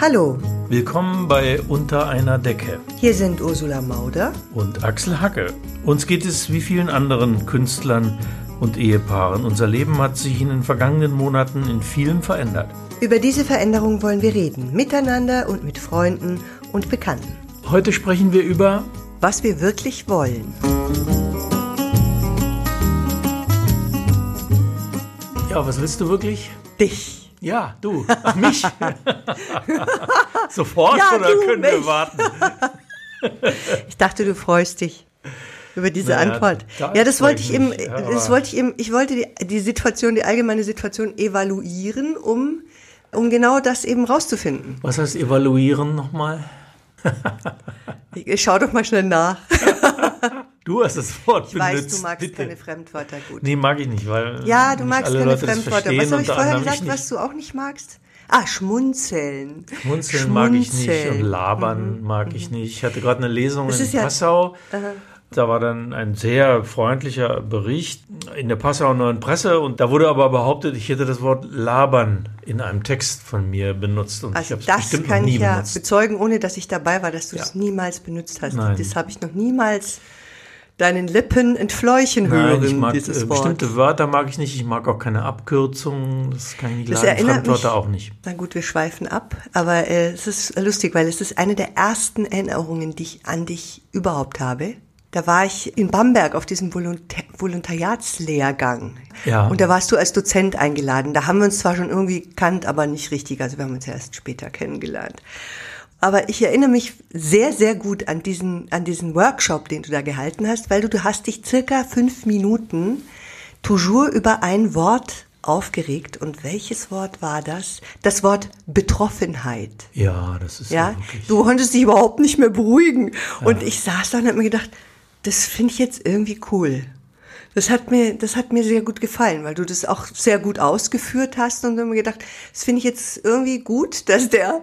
Hallo, Willkommen bei Unter einer Decke hier sind Ursula Mauder. und Axel Hacke. Uns geht es wie vielen anderen Künstlern und Ehepaaren. Unser Leben hat sich in den vergangenen Monaten in vielem verändert. Über diese Veränderung wollen wir reden, miteinander und mit Freunden und Bekannten. Heute sprechen wir über Was wir wirklich wollen. Ja, was willst du wirklich? Dich. Ja, du. Ach, mich. Sofort Ja, oder du, können wir mich. warten? Ich dachte, du freust dich über diese Naja, Antwort. da Ja, das wollte ich ich eben, das wollte ich eben, ich wollte die, die Situation, die allgemeine Situation evaluieren, um, um genau das eben rauszufinden. Was heißt evaluieren nochmal? Ich, schau doch mal schnell nach. Du hast das Wort Ich weiß, benutzt. du magst bitte. keine Fremdwörter gut. Nee, mag ich nicht, weil Ja, du magst keine Leute das Fremdwörter. Was habe ich vorher gesagt, ich was du auch nicht magst? Ah, schmunzeln. Schmunzeln mag ich nicht Schmunzeln. Mhm. und labern mag ich nicht. Ich hatte gerade eine Lesung Es in ja- Passau. Da war dann ein sehr freundlicher Bericht in der Passauer Neuen Presse und da wurde aber behauptet, ich hätte das Wort labern in einem Text von mir benutzt und ich Also habe es das bestimmt kann noch nie ich ja benutzt. bezeugen, ohne dass ich dabei war, dass du Ja. es niemals benutzt hast. Nein. Das habe ich noch niemals deinen Lippen entfleuchen hören, Nein, ich mag dieses äh, Wort. bestimmte Wörter mag ich nicht. Ich mag auch keine Abkürzungen. Das kann ich nicht Das leiden. Fremdwörter auch nicht. Na gut, wir schweifen ab, aber äh, es ist lustig, weil es ist eine der ersten Erinnerungen, die ich an dich überhaupt habe. Da war ich in Bamberg auf diesem Volontä Volontariatslehrgang. Ja. Und da warst du als Dozent eingeladen. Da haben wir uns zwar schon irgendwie gekannt, aber nicht richtig. Also wir haben uns ja erst später kennengelernt. Aber ich erinnere mich sehr, sehr gut an diesen, an diesen Workshop, den du da gehalten hast, weil du, du hast dich circa fünf Minuten toujours über ein Wort aufgeregt. Und welches Wort war das? Das Wort Betroffenheit. Ja, das ist ja, Ja, wirklich. du konntest dich überhaupt nicht mehr beruhigen. Und ich saß da und habe mir gedacht, das finde ich jetzt irgendwie cool. Das hat mir, das hat mir sehr gut gefallen, weil du das auch sehr gut ausgeführt hast und habe mir gedacht, das finde ich jetzt irgendwie gut, dass der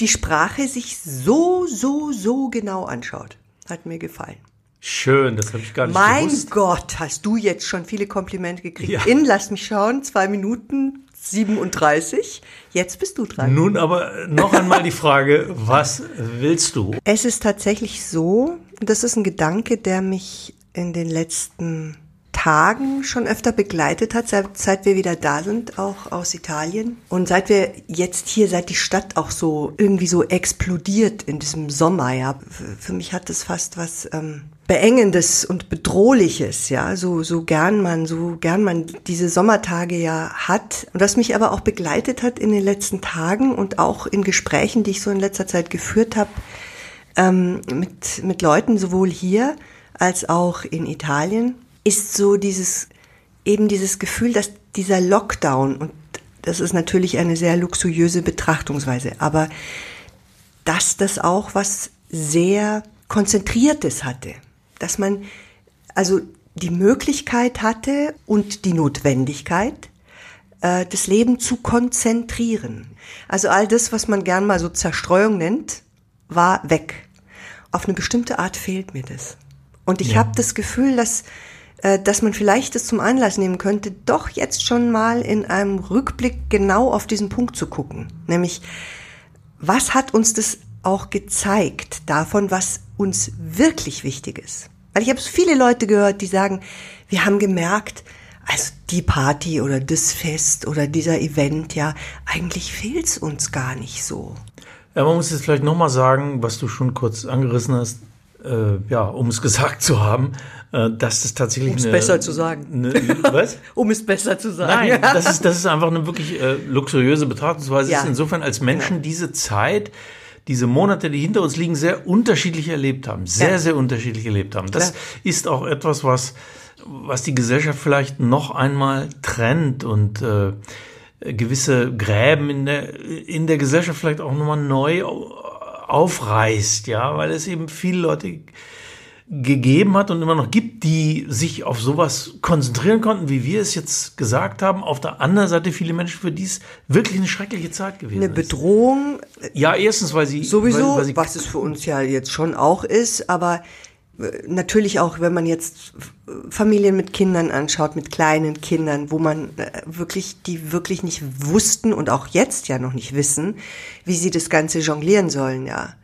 die Sprache sich so, so, so genau anschaut. Hat mir gefallen. Schön, das habe ich gar nicht Mein gewusst. Gott, hast du jetzt schon viele Komplimente gekriegt. Ja. In, lass mich schauen, zwei Minuten 37. Jetzt bist du dran. Nun aber noch einmal die Frage, was willst du? Es ist tatsächlich so, das ist ein Gedanke, der mich in den letzten Tagen schon öfter begleitet hat, seit, seit wir wieder da sind, auch aus Italien. Und seit wir jetzt hier, seit die Stadt auch so irgendwie so explodiert in diesem Sommer, ja, für, mich hat das fast was ähm, Beengendes und Bedrohliches, ja, so, so gern man, so gern man diese Sommertage ja hat. Und was mich aber auch begleitet hat in den letzten Tagen und auch in Gesprächen, die ich so in letzter Zeit geführt habe, ähm, mit, mit Leuten sowohl hier als auch in Italien, ist so dieses, eben dieses Gefühl, dass dieser Lockdown, und das ist natürlich eine sehr luxuriöse Betrachtungsweise, aber dass das auch was sehr Konzentriertes hatte. Dass man also die Möglichkeit hatte und die Notwendigkeit, äh, das Leben zu konzentrieren. Also all das, was man gern mal so Zerstreuung nennt, war weg. Auf eine bestimmte Art fehlt mir das. Und ich Ja. habe das Gefühl, dass, dass man vielleicht das zum Anlass nehmen könnte, doch jetzt schon mal in einem Rückblick genau auf diesen Punkt zu gucken. Nämlich, was hat uns das auch gezeigt davon, was uns wirklich wichtig ist? Weil ich habe so viele Leute gehört, die sagen, wir haben gemerkt, also die Party oder das Fest oder dieser Event, ja, eigentlich fehlt's uns gar nicht so. Ja, man muss jetzt vielleicht nochmal sagen, was du schon kurz angerissen hast, äh, ja, um es gesagt zu haben, äh, dass das tatsächlich Um's eine, besser zu sagen. Eine, was? Um es besser zu sagen. Nein, das ist, das ist einfach eine wirklich äh, luxuriöse Betrachtungsweise. Ja. Es ist insofern, als Menschen diese Zeit, diese Monate, die hinter uns liegen, sehr unterschiedlich erlebt haben. Sehr, Ja. sehr unterschiedlich erlebt haben. Das Klar. ist auch etwas, was, was die Gesellschaft vielleicht noch einmal trennt und äh, gewisse Gräben in der, in der Gesellschaft vielleicht auch nochmal neu au- aufreißt, ja, weil es eben viele Leute gegeben hat und immer noch gibt, die sich auf sowas konzentrieren konnten, wie wir es jetzt gesagt haben. Auf der anderen Seite viele Menschen, für die es wirklich eine schreckliche Zeit gewesen Eine ist. Bedrohung Ja, erstens, weil sie sowieso, weil, weil sie, was es für uns ja jetzt schon auch ist, aber Natürlich auch, wenn man jetzt Familien mit Kindern anschaut, mit kleinen Kindern, wo man äh, wirklich, die wirklich nicht wussten und auch jetzt ja noch nicht wissen, wie sie das Ganze jonglieren sollen, ja.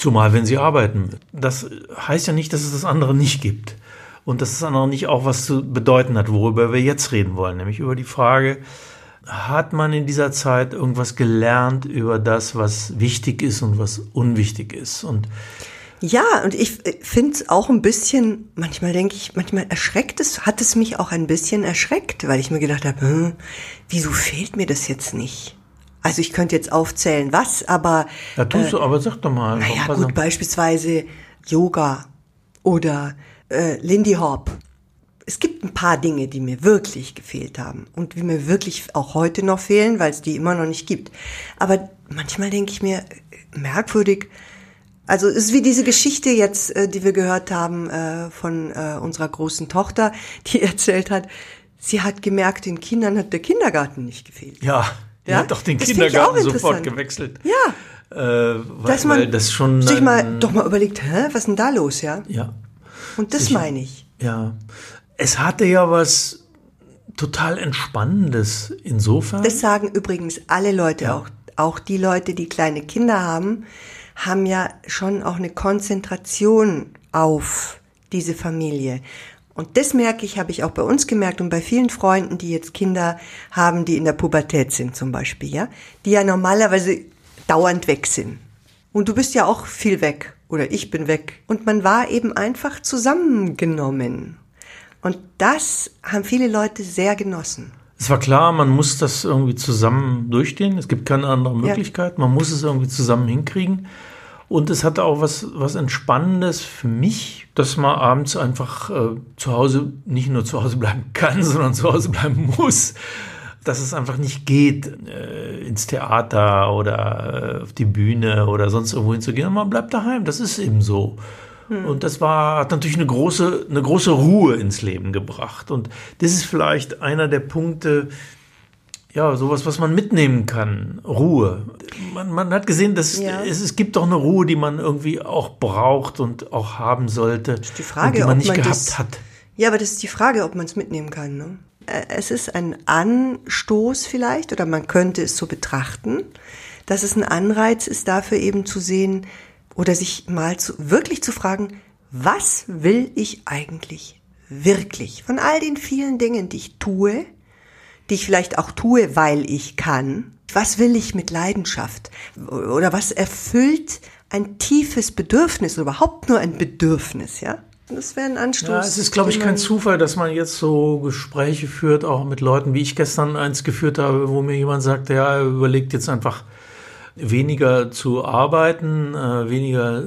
Zumal, wenn sie arbeiten. Das heißt ja nicht, dass es das andere nicht gibt. Und dass das andere nicht auch was zu bedeuten hat, worüber wir jetzt reden wollen, nämlich über die Frage, hat man in dieser Zeit irgendwas gelernt über das, was wichtig ist und was unwichtig ist? Und ja, und ich finde es auch ein bisschen, manchmal denke ich, manchmal erschreckt es, hat es mich auch ein bisschen erschreckt, weil ich mir gedacht habe, hm, wieso fehlt mir das jetzt nicht? Also ich könnte jetzt aufzählen, was, aber. Ja, tust äh, du, aber sag doch mal. Naja, gut, an. beispielsweise Yoga oder äh, Lindy Hop. Es gibt ein paar Dinge, die mir wirklich gefehlt haben und die mir wirklich auch heute noch fehlen, weil es die immer noch nicht gibt. Aber manchmal denke ich mir, merkwürdig, also es ist wie diese Geschichte jetzt, äh, die wir gehört haben äh, von äh, unserer großen Tochter, die erzählt hat, sie hat gemerkt, den Kindern hat der Kindergarten nicht gefehlt. Ja, ja? hat doch den das Kindergarten sofort gewechselt. Ja. Äh, weil, Dass man weil das schon sich mal doch mal überlegt, hä, was ist denn da los, ja? Ja. Und das meine ich. Ja. Es hatte ja was total Entspannendes insofern. Das sagen übrigens alle Leute ja. auch, auch die Leute, die kleine Kinder haben haben ja schon auch eine Konzentration auf diese Familie. Und das merke ich, habe ich auch bei uns gemerkt und bei vielen Freunden, die jetzt Kinder haben, die in der Pubertät sind zum Beispiel, ja, die ja normalerweise dauernd weg sind. Und du bist ja auch viel weg oder ich bin weg. Und man war eben einfach zusammengenommen. Und das haben viele Leute sehr genossen. Es war klar, man muss das irgendwie zusammen durchstehen. Es gibt keine andere Möglichkeit. Ja. Man muss es irgendwie zusammen hinkriegen. Und es hatte auch was, was Entspannendes für mich, dass man abends einfach äh, zu Hause nicht nur zu Hause bleiben kann, sondern zu Hause bleiben muss. Dass es einfach nicht geht, äh, ins Theater oder äh, auf die Bühne oder sonst irgendwo hinzugehen. Man bleibt daheim. Das ist eben so. Hm. Und das war, hat natürlich eine große, eine große Ruhe ins Leben gebracht. Und das ist vielleicht einer der Punkte, ja, sowas, was man mitnehmen kann. Ruhe. Man, man hat gesehen, dass ja. es, es gibt doch eine Ruhe, die man irgendwie auch braucht und auch haben sollte. Das ist die Frage, die man ob nicht man gehabt das, hat. Ja, aber das ist die Frage, ob man es mitnehmen kann. Ne? Es ist ein Anstoß vielleicht, oder man könnte es so betrachten, dass es ein Anreiz ist, dafür eben zu sehen oder sich mal zu, wirklich zu fragen, was will ich eigentlich wirklich von all den vielen Dingen, die ich tue, die ich vielleicht auch tue, weil ich kann. Was will ich mit Leidenschaft? Oder was erfüllt ein tiefes Bedürfnis oder überhaupt nur ein Bedürfnis, ja? Das wäre ein Anstoß. Ja, es ist, glaube ich, kein Zufall, dass man jetzt so Gespräche führt, auch mit Leuten, wie ich gestern eins geführt habe, wo mir jemand sagte, ja, er überlegt jetzt einfach weniger zu arbeiten, äh, weniger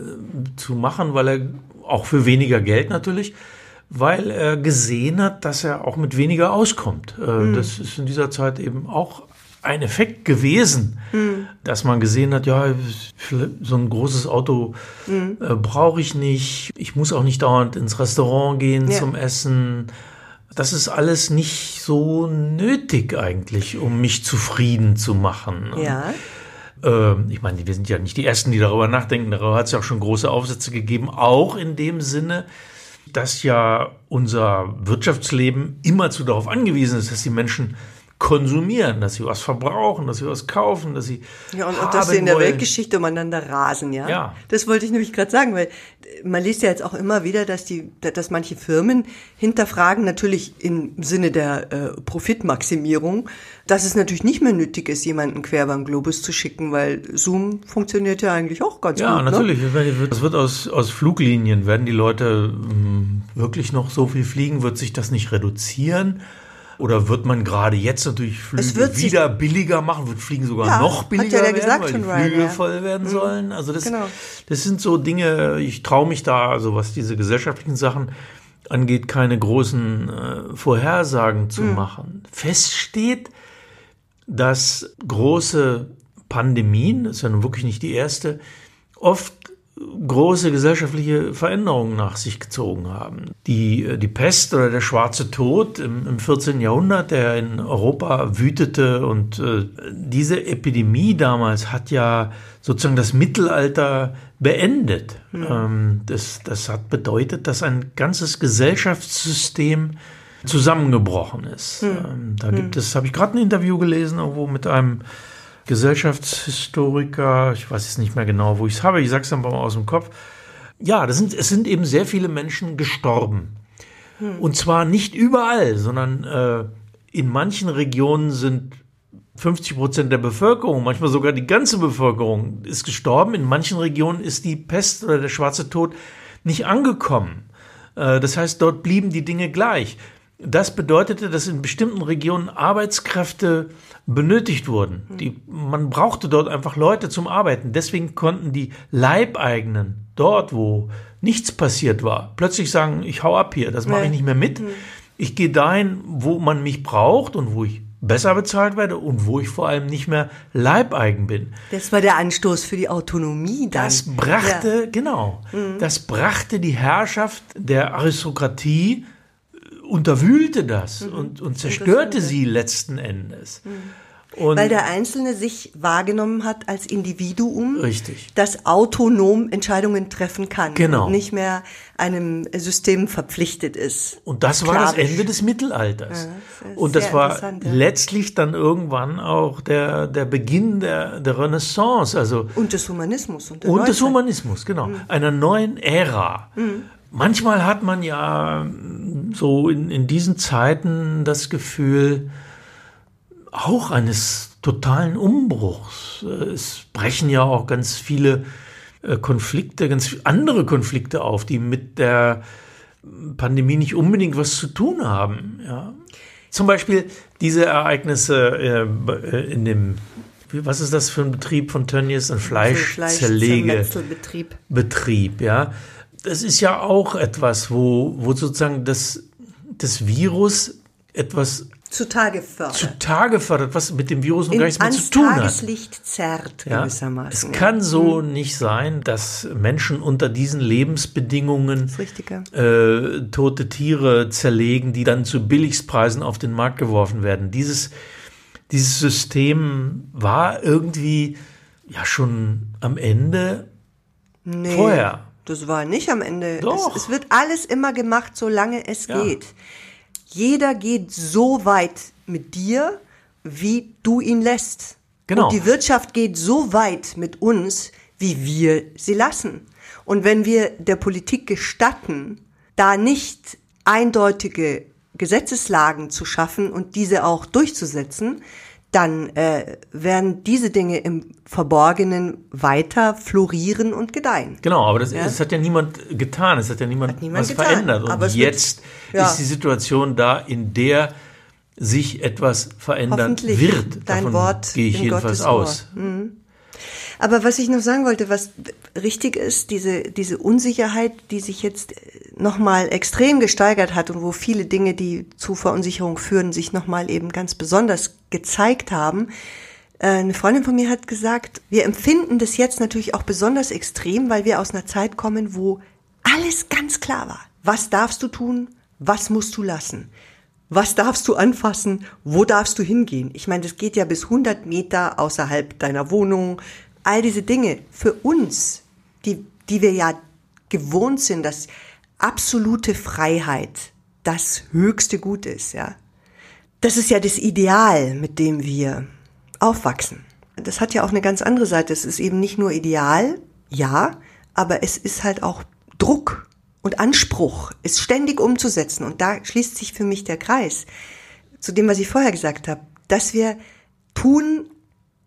zu machen, weil er auch für weniger Geld natürlich, weil er gesehen hat, dass er auch mit weniger auskommt. Mhm. Das ist in dieser Zeit eben auch ein Effekt gewesen, mhm. dass man gesehen hat, ja, so ein großes Auto mhm. äh, brauche ich nicht. Ich muss auch nicht dauernd ins Restaurant gehen ja. zum Essen. Das ist alles nicht so nötig eigentlich, um mich zufrieden zu machen. Ja. Ähm, ich meine, wir sind ja nicht die Ersten, die darüber nachdenken. Darüber hat es ja auch schon große Aufsätze gegeben, auch in dem Sinne, dass ja unser Wirtschaftsleben immerzu darauf angewiesen ist, dass die Menschen konsumieren, dass sie was verbrauchen, dass sie was kaufen, dass sie ja und, und dass sie in der Weltgeschichte umeinander rasen, ja. Ja. Das wollte ich nämlich gerade sagen, weil man liest ja jetzt auch immer wieder, dass die, dass manche Firmen hinterfragen, natürlich im Sinne der äh, Profitmaximierung, dass es natürlich nicht mehr nötig ist, jemanden quer beim Globus zu schicken, weil Zoom funktioniert ja eigentlich auch ganz ja, gut. Ja, natürlich. Ne? Das wird aus, aus Fluglinien, werden die Leute mh, hm, wirklich noch so viel fliegen, wird sich das nicht reduzieren? Oder wird man gerade jetzt natürlich Flüge wieder billiger machen, wird Fliegen sogar ja, noch billiger ja werden, gesagt, weil die Flüge Ryan, voll werden mhm. sollen? Also das, genau. das sind so Dinge, ich traue mich da, also was diese gesellschaftlichen Sachen angeht, keine großen äh, Vorhersagen zu mhm. machen. Fest steht, dass große Pandemien, das ist ja nun wirklich nicht die erste, oft große gesellschaftliche Veränderungen nach sich gezogen haben. Die, äh, die Pest oder der schwarze Tod im, im 14. Jahrhundert, der in Europa wütete und äh, diese Epidemie damals hat ja sozusagen das Mittelalter beendet. Mhm. Ähm, das, das hat bedeutet, dass ein ganzes Gesellschaftssystem zusammengebrochen ist. Mhm. Ähm, da gibt mhm. es, habe ich gerade ein Interview gelesen, irgendwo mit einem Gesellschaftshistoriker, ich weiß jetzt nicht mehr genau, wo ich es habe, ich sage es einfach mal aus dem Kopf. Ja, das sind, es sind eben sehr viele Menschen gestorben. Hm. Und zwar nicht überall, sondern äh, in manchen Regionen sind 50 Prozent der Bevölkerung, manchmal sogar die ganze Bevölkerung ist gestorben. In manchen Regionen ist die Pest oder der schwarze Tod nicht angekommen. Äh, das heißt, dort blieben die Dinge gleich. Das bedeutete, dass in bestimmten Regionen Arbeitskräfte benötigt wurden. Die, man brauchte dort einfach Leute zum Arbeiten. Deswegen konnten die Leibeigenen dort, wo nichts passiert war, plötzlich sagen, ich hau ab hier, das mache ich nicht mehr mit. Ich gehe dahin, wo man mich braucht und wo ich besser bezahlt werde und wo ich vor allem nicht mehr Leibeigen bin. Das war der Anstoß für die Autonomie dann. Das brachte, ja. genau, mhm. das brachte die Herrschaft der Aristokratie unterwühlte das mhm. und, und zerstörte sie letzten Endes. Mhm. Und Weil der Einzelne sich wahrgenommen hat als Individuum, richtig. das autonom Entscheidungen treffen kann genau. und nicht mehr einem System verpflichtet ist. Und das war das Ende des Mittelalters. Ja, das und das war ja. letztlich dann irgendwann auch der, der Beginn der, der Renaissance. Also und des Humanismus. Und, und des Humanismus, genau. Mhm. Einer neuen Ära. Mhm. Manchmal hat man ja so in, in diesen Zeiten das Gefühl, auch eines totalen Umbruchs. Es brechen ja auch ganz viele äh, Konflikte, ganz andere Konflikte auf, die mit der Pandemie nicht unbedingt was zu tun haben. Ja. Zum Beispiel diese Ereignisse äh, in dem, was ist das für ein Betrieb von Tönnies? Ein Fleischzerlege. Betrieb. Betrieb, ja das ist ja auch etwas, wo, wo sozusagen das, das Virus etwas zutage fördert. Zutage fördert, was mit dem Virus noch gar nichts mehr zu tun hat. Tageslicht zerrt ja? gewissermaßen. Es kann so mhm. nicht sein, dass Menschen unter diesen Lebensbedingungen äh, tote Tiere zerlegen, die dann zu Billigspreisen auf den Markt geworfen werden. Dieses, dieses System war irgendwie ja schon am Ende nee. vorher. Das war nicht am Ende. Doch. Es, es wird alles immer gemacht, solange es ja. geht. Jeder geht so weit mit dir, wie du ihn lässt. Genau. Und die Wirtschaft geht so weit mit uns, wie wir sie lassen. Und wenn wir der Politik gestatten, da nicht eindeutige Gesetzeslagen zu schaffen und diese auch durchzusetzen, dann äh, werden diese Dinge im Verborgenen weiter florieren und gedeihen. Genau, aber das, ja? das hat ja niemand getan, es hat ja niemand, hat niemand was getan, verändert. Und jetzt wird, ja. ist die Situation da, in der sich etwas verändern wird. Dein Davon Wort gehe ich jedenfalls aus. Mhm. Aber was ich noch sagen wollte, was richtig ist, diese, diese Unsicherheit, die sich jetzt nochmal extrem gesteigert hat und wo viele Dinge, die zu Verunsicherung führen, sich nochmal eben ganz besonders gezeigt haben. Äh, eine Freundin von mir hat gesagt, wir empfinden das jetzt natürlich auch besonders extrem, weil wir aus einer Zeit kommen, wo alles ganz klar war. Was darfst du tun? Was musst du lassen? Was darfst du anfassen? Wo darfst du hingehen? Ich meine, das geht ja bis 100 Meter außerhalb deiner Wohnung, all diese Dinge für uns, die, die wir ja gewohnt sind, dass absolute Freiheit das höchste Gut ist, ja. Das ist ja das Ideal, mit dem wir aufwachsen. Das hat ja auch eine ganz andere Seite. Es ist eben nicht nur ideal, ja, aber es ist halt auch Druck und Anspruch, es ständig umzusetzen. Und da schließt sich für mich der Kreis zu dem, was ich vorher gesagt habe, dass wir tun,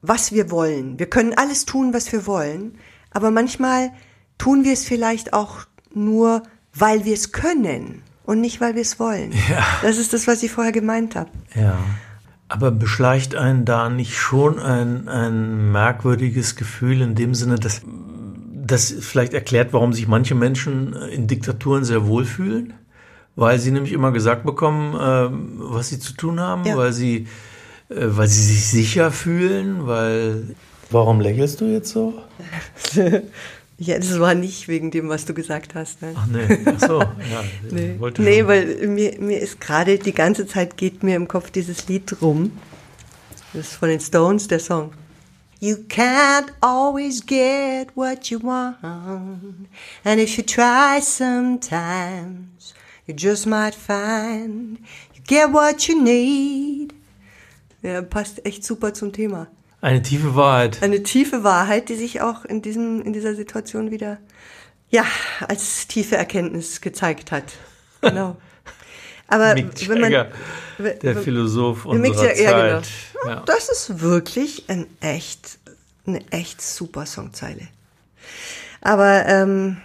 was wir wollen. Wir können alles tun, was wir wollen, aber manchmal tun wir es vielleicht auch nur, weil wir es können und nicht, weil wir es wollen. Ja. Das ist das, was ich vorher gemeint habe. Ja. Aber beschleicht einen da nicht schon ein, ein merkwürdiges Gefühl in dem Sinne, dass das vielleicht erklärt, warum sich manche Menschen in Diktaturen sehr wohlfühlen? Weil sie nämlich immer gesagt bekommen, äh, was sie zu tun haben, ja. weil sie weil sie sich sicher fühlen, weil. Warum lächelst du jetzt so? Ja, das war nicht wegen dem, was du gesagt hast. Ne? Ach nee, ach so. Ja, nee, nee weil mir, mir ist gerade die ganze Zeit geht mir im Kopf dieses Lied rum. Das ist von den Stones, der Song. You can't always get what you want. And if you try sometimes, you just might find you get what you need. Ja, passt echt super zum Thema. Eine tiefe Wahrheit. Eine tiefe Wahrheit, die sich auch in, diesem, in dieser Situation wieder ja, als tiefe Erkenntnis gezeigt hat. Genau. Aber Mick wenn man, Jagger, der Philosoph unserer Mick, Zeit. Ja, genau. ja. Das ist wirklich ein echt, eine echt super Songzeile. Aber ähm,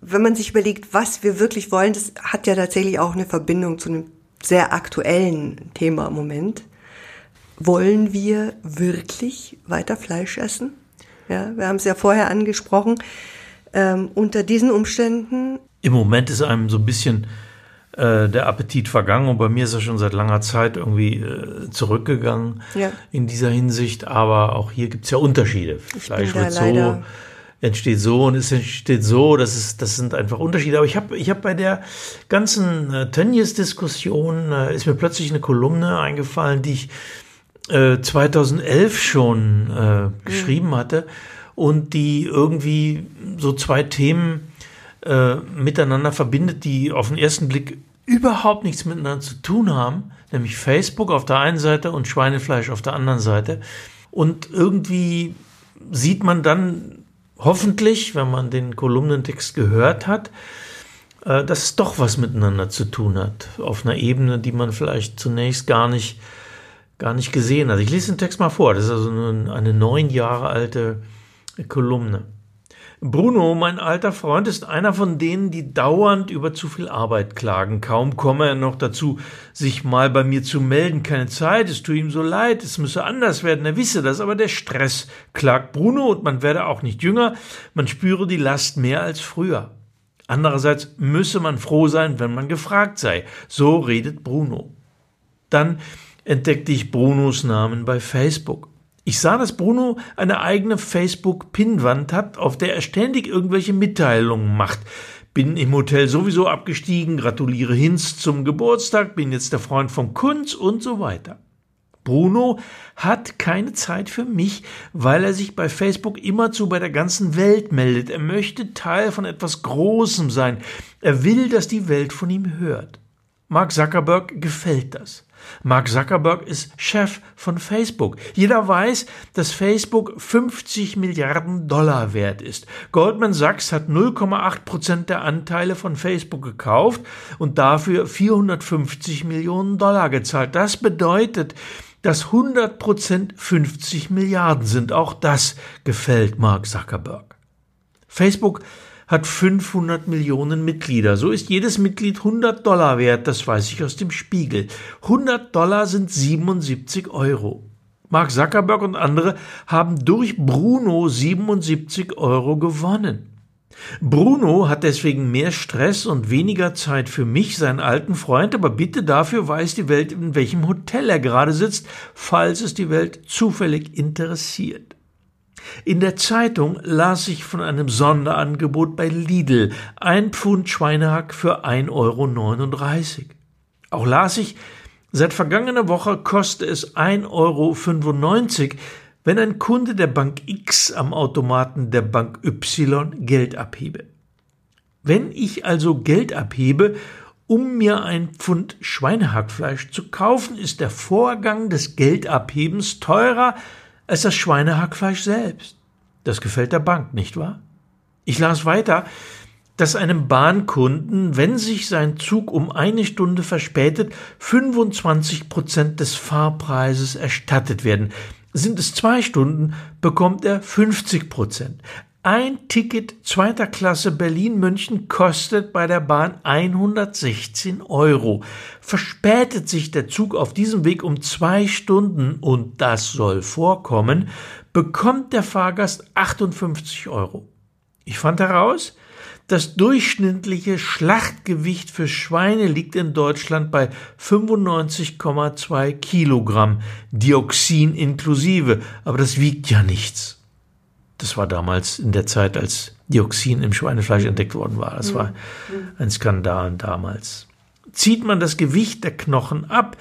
wenn man sich überlegt, was wir wirklich wollen, das hat ja tatsächlich auch eine Verbindung zu einem sehr aktuellen Thema im Moment. Wollen wir wirklich weiter Fleisch essen? Ja, wir haben es ja vorher angesprochen. Ähm, unter diesen Umständen. Im Moment ist einem so ein bisschen äh, der Appetit vergangen und bei mir ist er schon seit langer Zeit irgendwie äh, zurückgegangen ja. in dieser Hinsicht. Aber auch hier gibt es ja Unterschiede. Ich Fleisch wird so entsteht so und es entsteht so. Das, ist, das sind einfach Unterschiede. Aber ich habe ich hab bei der ganzen äh, Tönnies-Diskussion äh, ist mir plötzlich eine Kolumne eingefallen, die ich 2011 äh, schon äh, mhm. geschrieben hatte und die irgendwie so zwei Themen äh, miteinander verbindet, die auf den ersten Blick überhaupt nichts miteinander zu tun haben, nämlich Facebook auf der einen Seite und Schweinefleisch auf der anderen Seite. Und irgendwie sieht man dann hoffentlich, wenn man den Kolumnentext gehört hat, äh, dass es doch was miteinander zu tun hat, auf einer Ebene, die man vielleicht zunächst gar nicht gar nicht gesehen hat. Ich lese den Text mal vor. Das ist also eine, eine neun Jahre alte Kolumne. Bruno, mein alter Freund, ist einer von denen, die dauernd über zu viel Arbeit klagen. Kaum komme er noch dazu, sich mal bei mir zu melden. Keine Zeit, es tut ihm so leid, es müsse anders werden. Er wisse das, aber der Stress, klagt Bruno, und man werde auch nicht jünger. Man spüre die Last mehr als früher. Andererseits müsse man froh sein, wenn man gefragt sei. So redet Bruno. Dann entdeckte ich Brunos Namen bei Facebook. Ich sah, dass Bruno eine eigene Facebook-Pinnwand hat, auf der er ständig irgendwelche Mitteilungen macht. Bin im Hotel sowieso abgestiegen, gratuliere Hinz zum Geburtstag, bin jetzt der Freund von Kunz und so weiter. Bruno hat keine Zeit für mich, weil er sich bei Facebook immerzu bei der ganzen Welt meldet. Er möchte Teil von etwas Großem sein. Er will, dass die Welt von ihm hört. Mark Zuckerberg gefällt das. Mark Zuckerberg ist Chef von Facebook. Jeder weiß, dass Facebook 50 Milliarden Dollar wert ist. Goldman Sachs hat 0,8 Prozent der Anteile von Facebook gekauft und dafür 450 Millionen Dollar gezahlt. Das bedeutet, dass 100 Prozent 50 Milliarden sind. Auch das gefällt Mark Zuckerberg. Facebook hat 500 Millionen Mitglieder. So ist jedes Mitglied 100 Dollar wert, das weiß ich aus dem Spiegel. 100 Dollar sind 77 Euro. Mark Zuckerberg und andere haben durch Bruno 77 Euro gewonnen. Bruno hat deswegen mehr Stress und weniger Zeit für mich, seinen alten Freund, aber bitte dafür weiß die Welt, in welchem Hotel er gerade sitzt, falls es die Welt zufällig interessiert. In der Zeitung las ich von einem Sonderangebot bei Lidl. Ein Pfund Schweinehack für 1,39 Euro. Auch las ich, seit vergangener Woche koste es 1,95 Euro, wenn ein Kunde der Bank X am Automaten der Bank Y Geld abhebe. Wenn ich also Geld abhebe, um mir ein Pfund Schweinehackfleisch zu kaufen, ist der Vorgang des Geldabhebens teurer als das Schweinehackfleisch selbst. Das gefällt der Bank, nicht wahr? Ich las weiter, dass einem Bahnkunden, wenn sich sein Zug um eine Stunde verspätet, 25 Prozent des Fahrpreises erstattet werden. Sind es zwei Stunden, bekommt er 50 Prozent. Ein Ticket zweiter Klasse Berlin-München kostet bei der Bahn 116 Euro. Verspätet sich der Zug auf diesem Weg um zwei Stunden, und das soll vorkommen, bekommt der Fahrgast 58 Euro. Ich fand heraus, das durchschnittliche Schlachtgewicht für Schweine liegt in Deutschland bei 95,2 Kilogramm, Dioxin inklusive, aber das wiegt ja nichts. Das war damals in der Zeit, als Dioxin im Schweinefleisch entdeckt worden war. Das war ein Skandal damals. Zieht man das Gewicht der Knochen ab,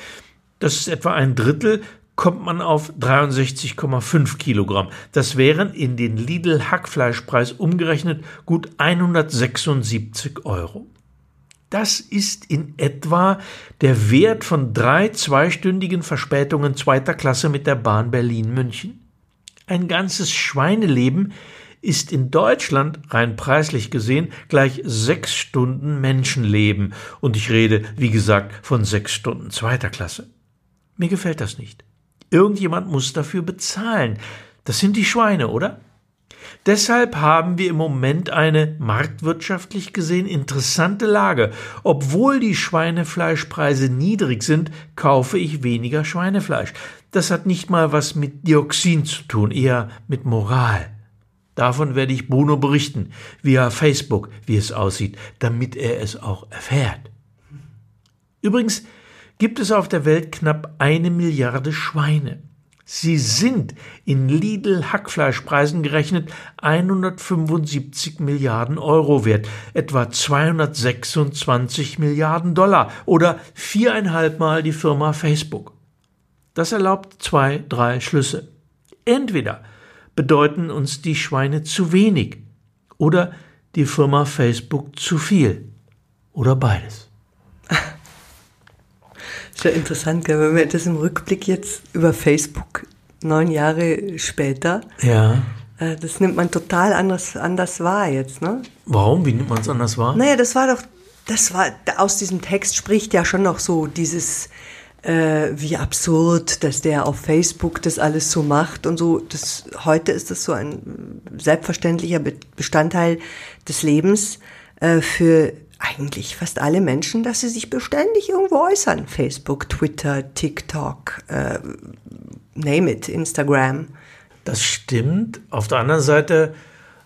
das ist etwa ein Drittel, kommt man auf 63,5 Kilogramm. Das wären in den Lidl Hackfleischpreis umgerechnet gut 176 Euro. Das ist in etwa der Wert von drei zweistündigen Verspätungen zweiter Klasse mit der Bahn Berlin-München. Ein ganzes Schweineleben ist in Deutschland rein preislich gesehen gleich sechs Stunden Menschenleben. Und ich rede, wie gesagt, von sechs Stunden zweiter Klasse. Mir gefällt das nicht. Irgendjemand muss dafür bezahlen. Das sind die Schweine, oder? Deshalb haben wir im Moment eine marktwirtschaftlich gesehen interessante Lage. Obwohl die Schweinefleischpreise niedrig sind, kaufe ich weniger Schweinefleisch. Das hat nicht mal was mit Dioxin zu tun, eher mit Moral. Davon werde ich Bruno berichten, via Facebook, wie es aussieht, damit er es auch erfährt. Übrigens gibt es auf der Welt knapp eine Milliarde Schweine. Sie sind in Lidl-Hackfleischpreisen gerechnet 175 Milliarden Euro wert, etwa 226 Milliarden Dollar oder viereinhalb Mal die Firma Facebook. Das erlaubt zwei, drei Schlüsse. Entweder bedeuten uns die Schweine zu wenig oder die Firma Facebook zu viel oder beides. Ja interessant, wenn wir das im Rückblick jetzt über Facebook neun Jahre später. Ja. Äh, das nimmt man total anders, anders wahr jetzt, ne? Warum? Wie nimmt man es anders wahr? Naja, das war doch, das war, aus diesem Text spricht ja schon noch so dieses, äh, wie absurd, dass der auf Facebook das alles so macht und so. Das, heute ist das so ein selbstverständlicher Bestandteil des Lebens äh, für eigentlich fast alle Menschen, dass sie sich beständig irgendwo äußern. Facebook, Twitter, TikTok, äh, name it, Instagram. Das stimmt. Auf der anderen Seite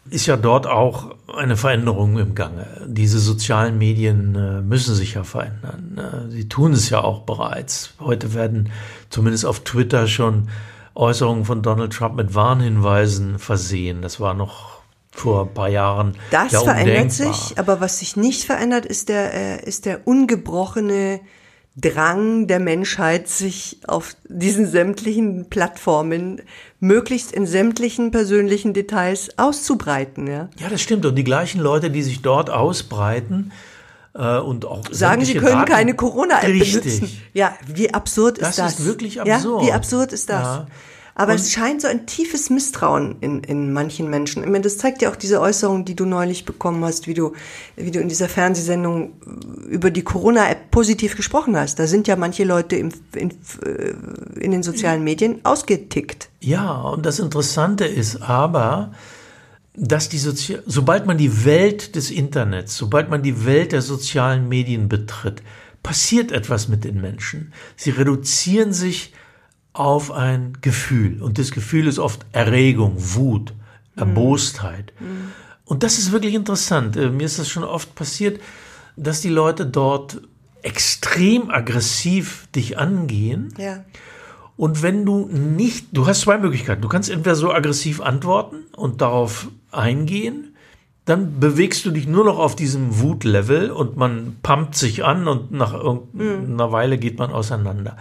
ist ja dort auch eine Veränderung im Gange. Diese sozialen Medien äh, müssen sich ja verändern. Äh, sie tun es ja auch bereits. Heute werden zumindest auf Twitter schon Äußerungen von Donald Trump mit Warnhinweisen versehen. Das war noch vor ein paar Jahren. Das ja verändert sich, aber was sich nicht verändert, ist der, äh, ist der ungebrochene Drang der Menschheit, sich auf diesen sämtlichen Plattformen möglichst in sämtlichen persönlichen Details auszubreiten. Ja, ja das stimmt. Und die gleichen Leute, die sich dort ausbreiten, äh, und auch sagen, sie können Daten, keine Corona-App benutzen. Ja, wie absurd ist das? Das ist wirklich absurd. Ja, wie absurd ist das? Ja. Aber und es scheint so ein tiefes Misstrauen in, in manchen Menschen. Ich meine, das zeigt ja auch diese Äußerung, die du neulich bekommen hast, wie du, wie du in dieser Fernsehsendung über die Corona-App positiv gesprochen hast. Da sind ja manche Leute im, in, äh, in den sozialen Medien ausgetickt. Ja, und das Interessante ist aber, dass die Sozi sobald man die Welt des Internets, sobald man die Welt der sozialen Medien betritt, passiert etwas mit den Menschen. Sie reduzieren sich auf ein Gefühl. Und das Gefühl ist oft Erregung, Wut, Erbostheit. Mhm. Und das ist wirklich interessant. Äh, mir ist das schon oft passiert, dass die Leute dort extrem aggressiv dich angehen. Ja. Und wenn du nicht, du hast zwei Möglichkeiten. Du kannst entweder so aggressiv antworten und darauf eingehen, dann bewegst du dich nur noch auf diesem Wutlevel und man pumpt sich an und nach irgendeiner mhm. Weile geht man auseinander.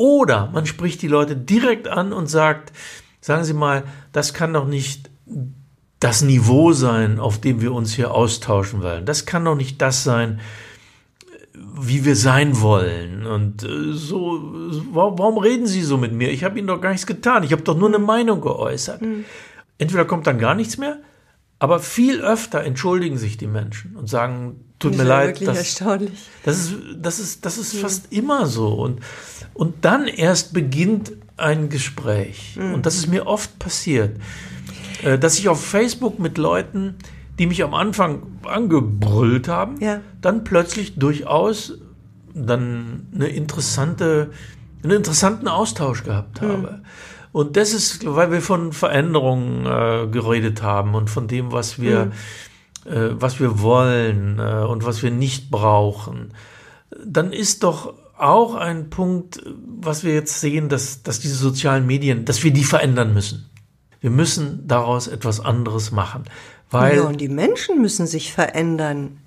Oder man spricht die Leute direkt an und sagt, sagen Sie mal, das kann doch nicht das Niveau sein, auf dem wir uns hier austauschen wollen. Das kann doch nicht das sein, wie wir sein wollen. Und äh, so, warum reden Sie so mit mir? Ich habe Ihnen doch gar nichts getan. Ich habe doch nur eine Meinung geäußert. Mhm. Entweder kommt dann gar nichts mehr, aber viel öfter entschuldigen sich die Menschen und sagen, tut mir leid. Das, erstaunlich. Das ist, das ist, das ist mhm. fast immer so. Und, und dann erst beginnt ein Gespräch. Mhm. Und das ist mir oft passiert, äh, dass ich auf Facebook mit Leuten, die mich am Anfang angebrüllt haben, ja. dann plötzlich durchaus dann eine interessante, einen interessanten Austausch gehabt mhm. habe. Mhm. Und das ist, weil wir von Veränderungen äh, geredet haben und von dem, was wir, mhm. äh, was wir wollen äh, und was wir nicht brauchen. Dann ist doch auch ein Punkt, was wir jetzt sehen, dass, dass diese sozialen Medien, dass wir die verändern müssen. Wir müssen daraus etwas anderes machen. Weil ja, und die Menschen müssen sich verändern.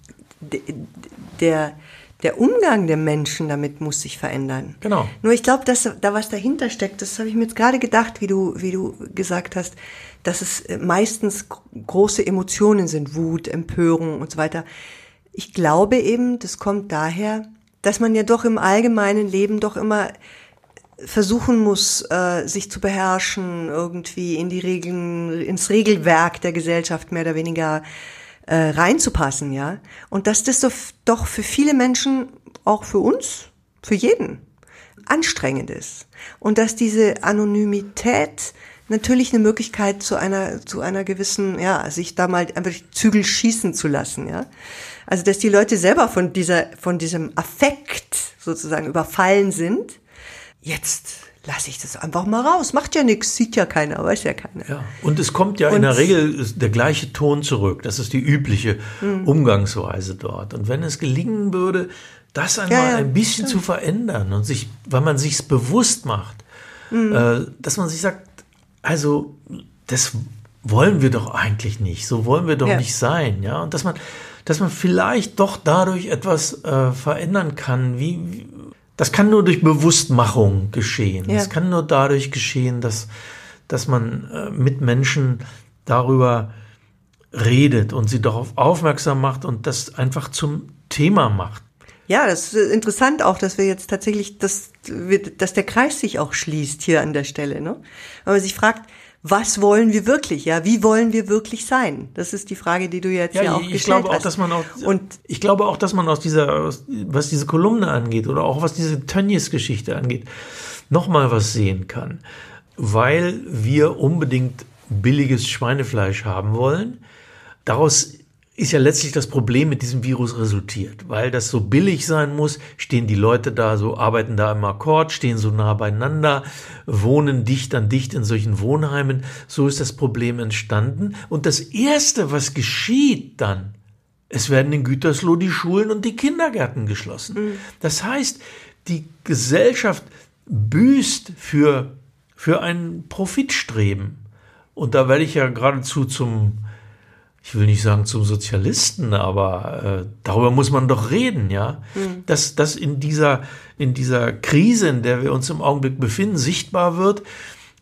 Der, der Umgang der Menschen damit muss sich verändern. Genau. Nur ich glaube, dass da was dahinter steckt, das habe ich mir jetzt gerade gedacht, wie du, wie du gesagt hast, dass es meistens große Emotionen sind, Wut, Empörung und so weiter. Ich glaube eben, das kommt daher, dass man ja doch im allgemeinen Leben doch immer versuchen muss, äh, sich zu beherrschen, irgendwie in die Regeln, ins Regelwerk der Gesellschaft mehr oder weniger äh, reinzupassen, ja. Und dass das doch für viele Menschen, auch für uns, für jeden, anstrengend ist. Und dass diese Anonymität natürlich eine Möglichkeit zu einer, zu einer gewissen, ja, sich da mal einfach Zügel schießen zu lassen, ja. Also, dass die Leute selber von dieser, von diesem Affekt sozusagen überfallen sind. Jetzt lasse ich das einfach mal raus. Macht ja nichts, sieht ja keiner, weiß ja keiner. Ja. Und es kommt ja Und in der Regel der gleiche Ton zurück. Das ist die übliche mhm. Umgangsweise dort. Und wenn es gelingen würde, das einmal ja, ja, ein bisschen stimmt. zu verändern und sich, weil man sich's bewusst macht, mhm. äh, dass man sich sagt, also das wollen wir doch eigentlich nicht, so wollen wir doch ja. nicht sein, ja, und dass man, dass man vielleicht doch dadurch etwas äh, verändern kann, wie, wie, das kann nur durch Bewusstmachung geschehen. Es kann nur dadurch geschehen, dass, dass man äh, mit Menschen darüber redet und sie darauf aufmerksam macht und das einfach zum Thema macht. Ja, das ist interessant auch, dass wir jetzt tatsächlich, dass, dass der Kreis sich auch schließt hier an der Stelle. Ne? Wenn man sich fragt, was wollen wir wirklich? Ja, wie wollen wir wirklich sein? Das ist die Frage, die du jetzt ja, ja auch ich gestellt glaube auch, hast. Dass man auch, und ich glaube auch, dass man aus dieser, was diese Kolumne angeht oder auch was diese Tönnies-Geschichte angeht, nochmal was sehen kann, weil wir unbedingt billiges Schweinefleisch haben wollen. Daraus ist ja letztlich das Problem mit diesem Virus resultiert. Weil das so billig sein muss, stehen die Leute da so, arbeiten da im Akkord, stehen so nah beieinander, wohnen dicht an dicht in solchen Wohnheimen. So ist das Problem entstanden. Und das Erste, was geschieht dann, es werden in Gütersloh die Schulen und die Kindergärten geschlossen. Mhm. Das heißt, die Gesellschaft büßt für, für ein Profitstreben. Und da werde ich ja geradezu zum ich will nicht sagen zum Sozialisten, aber äh, darüber muss man doch reden, ja. Mhm. Dass, dass in dieser, in dieser Krise, in der wir uns im Augenblick befinden, sichtbar wird,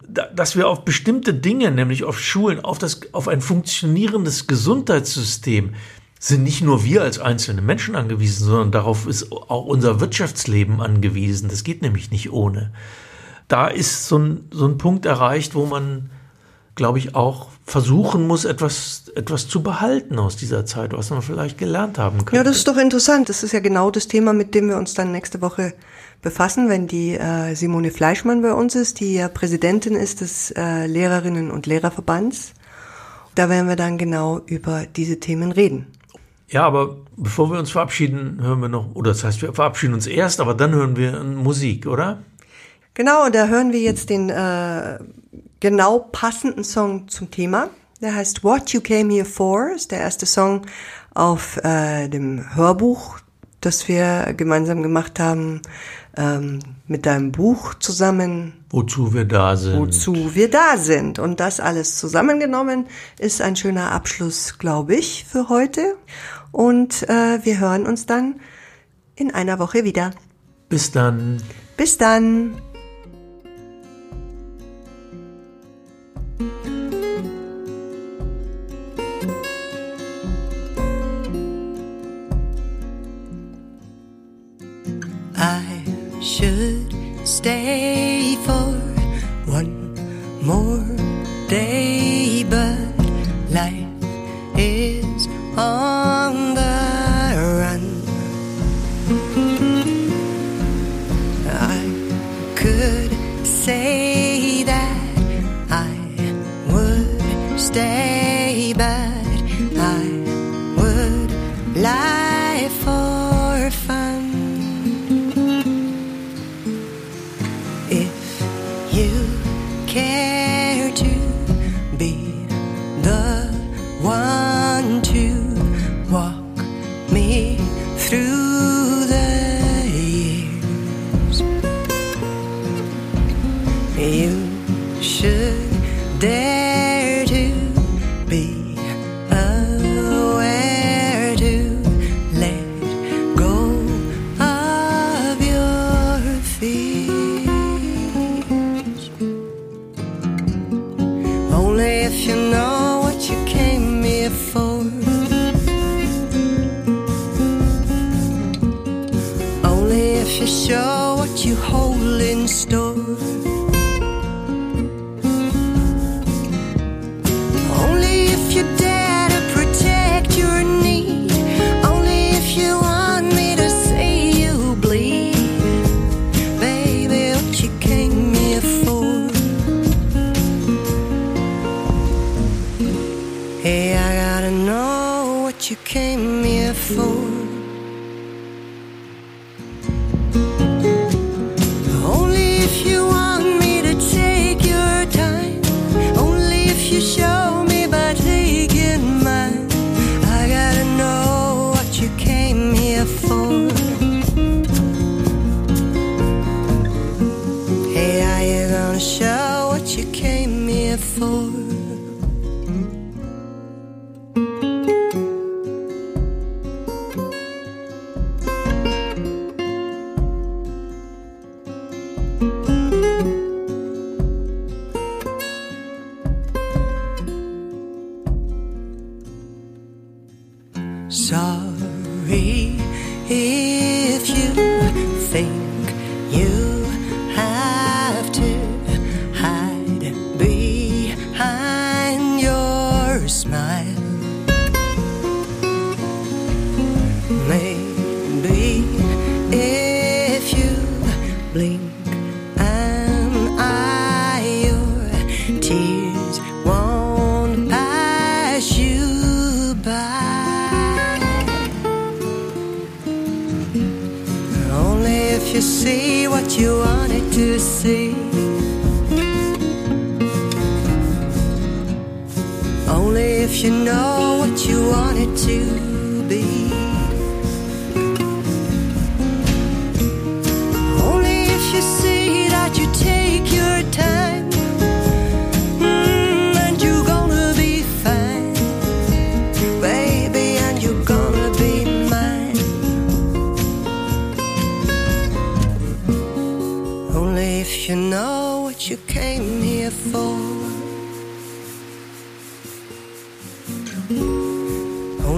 da, dass wir auf bestimmte Dinge, nämlich auf Schulen, auf das, auf ein funktionierendes Gesundheitssystem, sind nicht nur wir als einzelne Menschen angewiesen, sondern darauf ist auch unser Wirtschaftsleben angewiesen. Das geht nämlich nicht ohne. Da ist so ein, so ein Punkt erreicht, wo man glaube ich, auch versuchen muss, etwas, etwas zu behalten aus dieser Zeit, was man vielleicht gelernt haben könnte. Ja, das ist doch interessant. Das ist ja genau das Thema, mit dem wir uns dann nächste Woche befassen, wenn die äh, Simone Fleischmann bei uns ist, die ja Präsidentin ist des äh, Lehrerinnen- und Lehrerverbands. Da werden wir dann genau über diese Themen reden. Ja, aber bevor wir uns verabschieden, hören wir noch, oder das heißt, wir verabschieden uns erst, aber dann hören wir Musik, oder? Genau, und da hören wir jetzt den äh, genau passenden Song zum Thema. Der heißt What You Came Here For, ist der erste Song auf äh, dem Hörbuch, das wir gemeinsam gemacht haben, ähm, mit deinem Buch zusammen. Wozu wir da sind. Wozu wir da sind. Und das alles zusammengenommen ist ein schöner Abschluss, glaube ich, für heute. Und äh, wir hören uns dann in einer Woche wieder. Bis dann. Bis dann. Should stay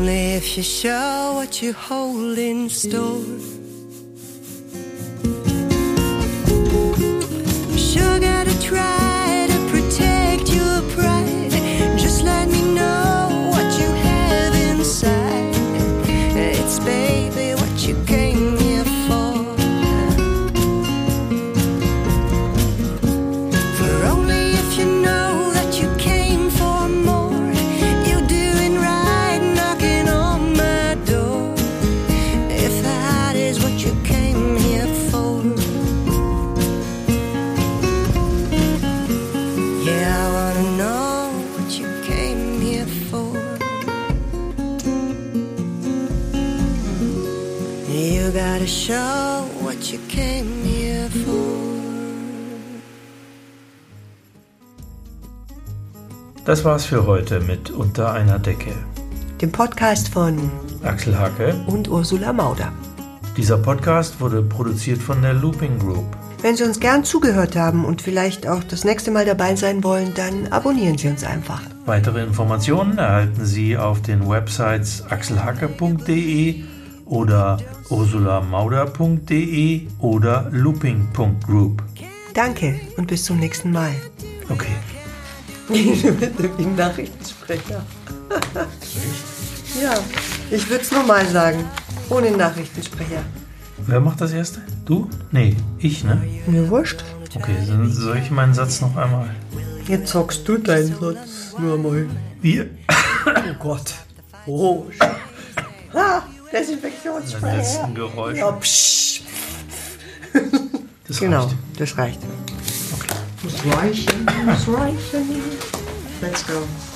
Only if you show what you hold in store. Das war's für heute mit Unter einer Decke. Dem Podcast von Axel Hacke. und Ursula Mauder. Dieser Podcast wurde produziert von der Looping Group. Wenn Sie uns gern zugehört haben und vielleicht auch das nächste Mal dabei sein wollen, dann abonnieren Sie uns einfach. Weitere Informationen erhalten Sie auf den Websites axelhacke.de oder ursulamauder.de oder looping.group. Danke und bis zum nächsten Mal. Okay. Wie Nachrichtensprecher. ja, ich würde es nochmal sagen. Ohne Nachrichtensprecher. Wer macht das erste? Du? Nee, ich, ne? Mir wurscht. Okay, dann soll ich meinen Satz noch einmal. Jetzt sagst du deinen Satz nur mal. Wir. Oh Gott. Oh. Ah, Dein Desinfektionssprecher. letzten Geräusch. Ja, psch. Das Genau, reicht. das reicht. Okay. Muss reichen, muss reichen. Let's go.